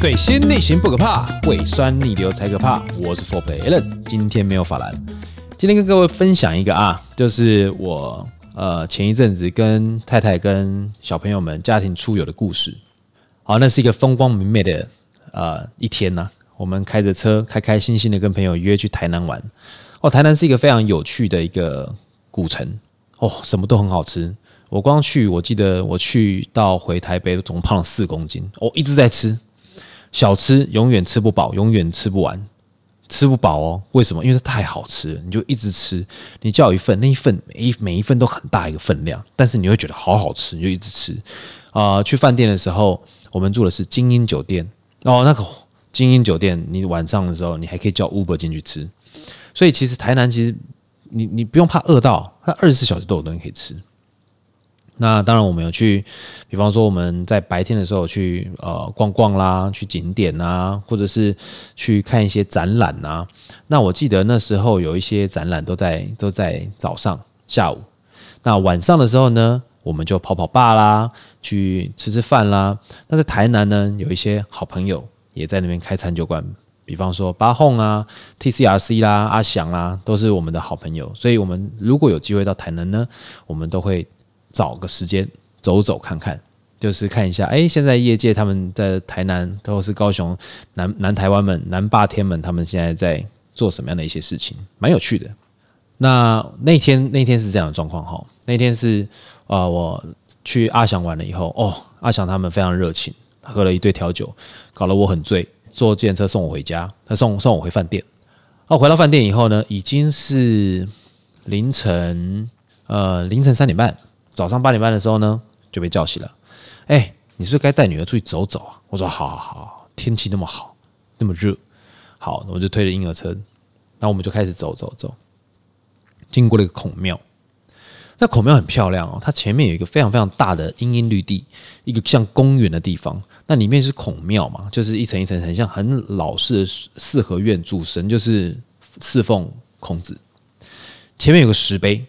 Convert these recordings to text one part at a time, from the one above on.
水星逆行不可怕，胃酸逆流才可怕。我是 4Play Allen，今天没有法兰。今天跟各位分享一个啊，就是我呃前一阵子跟太太跟小朋友们家庭出游的故事。好，那是一个风光明媚的呃一天呐、我们开着车，开开心心的跟朋友约去台南玩。哦，台南是一个非常有趣的一个古城哦，什么都很好吃。我光去，我记得我去到回台北总胖了四公斤。我一直在吃小吃，永远吃不饱，永远吃不完，吃不饱哦。为什么？因为它太好吃了，你就一直吃。你叫一份，那一份每一每一份都很大一个分量，但是你会觉得好好吃，你就一直吃。啊、去饭店的时候，我们住的是精英酒店哦。那个精英酒店，你晚上的时候你还可以叫 Uber 进去吃。所以其实台南其实你你不用怕饿到，它二十四小时都有东西可以吃。那当然，我们有去，比方说我们在白天的时候去呃逛逛啦，去景点啊，或者是去看一些展览啊。那我记得那时候有一些展览都在都在早上、下午。那晚上的时候呢，我们就跑跑吧啦，去吃吃饭啦。那在台南呢，有一些好朋友也在那边开餐酒馆，比方说八轰啊、TCRC 啦、阿翔啦，都是我们的好朋友。所以，我们如果有机会到台南呢，我们都会。找个时间走走看看，就是看一下，哎，现在业界他们在台南，都是高雄南南台湾们、南霸天们，他们现在在做什么样的一些事情，蛮有趣的。那那天那天是这样的状况哈，那天是啊、我去阿翔玩了以后，哦，阿翔他们非常热情，喝了一堆调酒，搞得我很醉，坐电车送我回家，他送送我回饭店。哦，回到饭店以后呢，已经是凌晨呃凌晨三点半。早上八点半的时候呢，就被叫醒了。哎，你是不是该带女儿出去走走啊？我说好好好，天气那么好，那么热，好，我就推着婴儿车，然后我们就开始走走走。经过了一个孔庙，那孔庙很漂亮哦，它前面有一个非常非常大的茵茵绿地，一个像公园的地方。那里面是孔庙嘛，就是一层一层，很像很老式的四合院，主神就是侍奉孔子。前面有个石碑，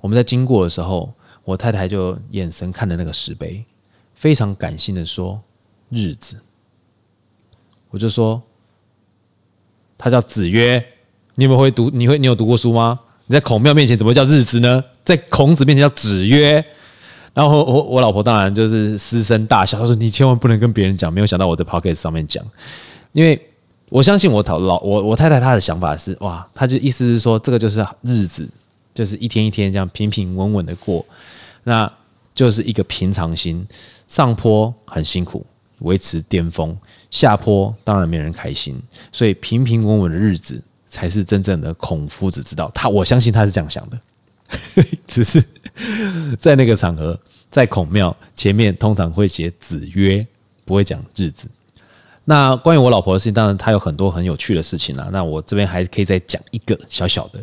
我们在经过的时候。我太太就眼神看着那个石碑，非常感性的说：“日子。”我就说：“他叫子曰，你们会读？你会？你有读过书吗？你在孔庙面前怎么叫日子呢？在孔子面前叫子曰。”然后我我老婆当然就是失声大笑，她说：“你千万不能跟别人讲。”没有想到我在 podcast 上面讲，因为我相信我讨老我我太太她的想法是哇，她就意思是说这个就是日子。就是一天一天这样平平稳稳的过，那就是一个平常心。上坡很辛苦，维持巅峰；下坡当然没人开心，所以平平稳稳的日子才是真正的孔夫子之道。他我相信他是这样想的，只是在那个场合，在孔庙前面通常会写子曰，不会讲日子。那关于我老婆的事情，当然她有很多很有趣的事情啦。那我这边还可以再讲一个小小的。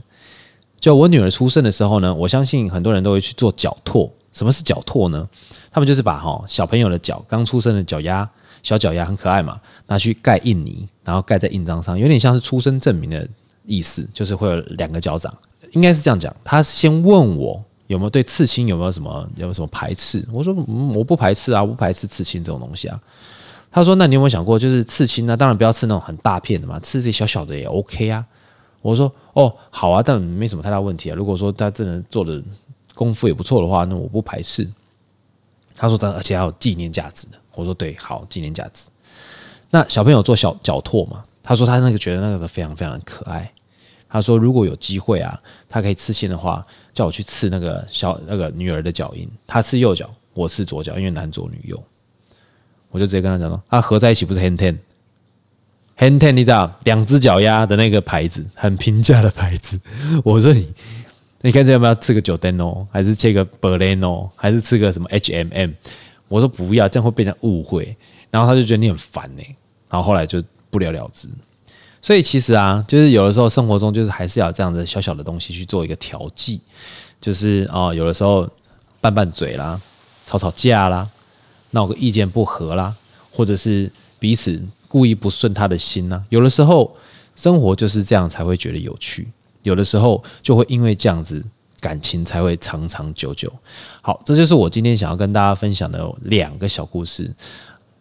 就我女儿出生的时候呢，我相信很多人都会去做脚拓。什么是脚拓呢？他们就是把哈小朋友的脚刚出生的脚丫、小脚丫很可爱嘛，拿去盖印泥，然后盖在印章上，有点像是出生证明的意思，就是会有两个脚掌。应该是这样讲。他先问我有没有对刺青有没有什么有没有什么排斥？我说，我不排斥啊，不排斥刺青这种东西啊。他说那你有没有想过，就是刺青呢？当然不要刺那种很大片的嘛，刺这些小小的也 OK 啊。我说哦，好啊，但没什么太大问题啊。如果说他真的做的功夫也不错的话，那我不排斥。他说他而且还有纪念价值的。我说对，好，纪念价值。那小朋友做小脚拓嘛，他说他那个觉得那个非常非常可爱。他说如果有机会啊，他可以刺青的话，叫我去刺那个小那个女儿的脚印。他刺右脚，我刺左脚，因为男左女右。我就直接跟他讲说，他合在一起不是很甜。H&M 你知道两只脚丫的那个牌子，很平价的牌子。我说你，你看这要不要吃个 Giordano，还是切个 Baleno，还是吃个什么 H M M？我说不要，这样会被人误会。然后他就觉得你很烦呢，然后后来就不了了之。所以其实啊，就是有的时候生活中就是还是要这样的小小的东西去做一个调剂，就是哦，有的时候拌拌嘴啦，吵吵架啦，闹个意见不合啦，或者是彼此。故意不顺他的心呢、有的时候生活就是这样才会觉得有趣，有的时候就会因为这样子感情才会长长久久。好，这就是我今天想要跟大家分享的两个小故事。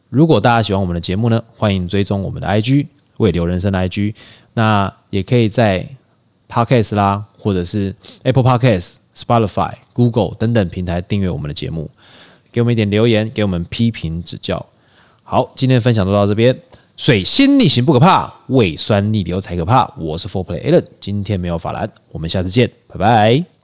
如果大家喜欢我们的节目呢，欢迎追踪我们的 IG 未留人生的 IG，那也可以在 Podcast 啦，或者是 Apple Podcast、Spotify、Google 等等平台订阅我们的节目，给我们一点留言，给我们批评指教。好，今天的分享就到这边。水星逆行不可怕，胃酸逆流才可怕。我是 Four Play Alan，今天没有法兰，我们下次见，拜拜。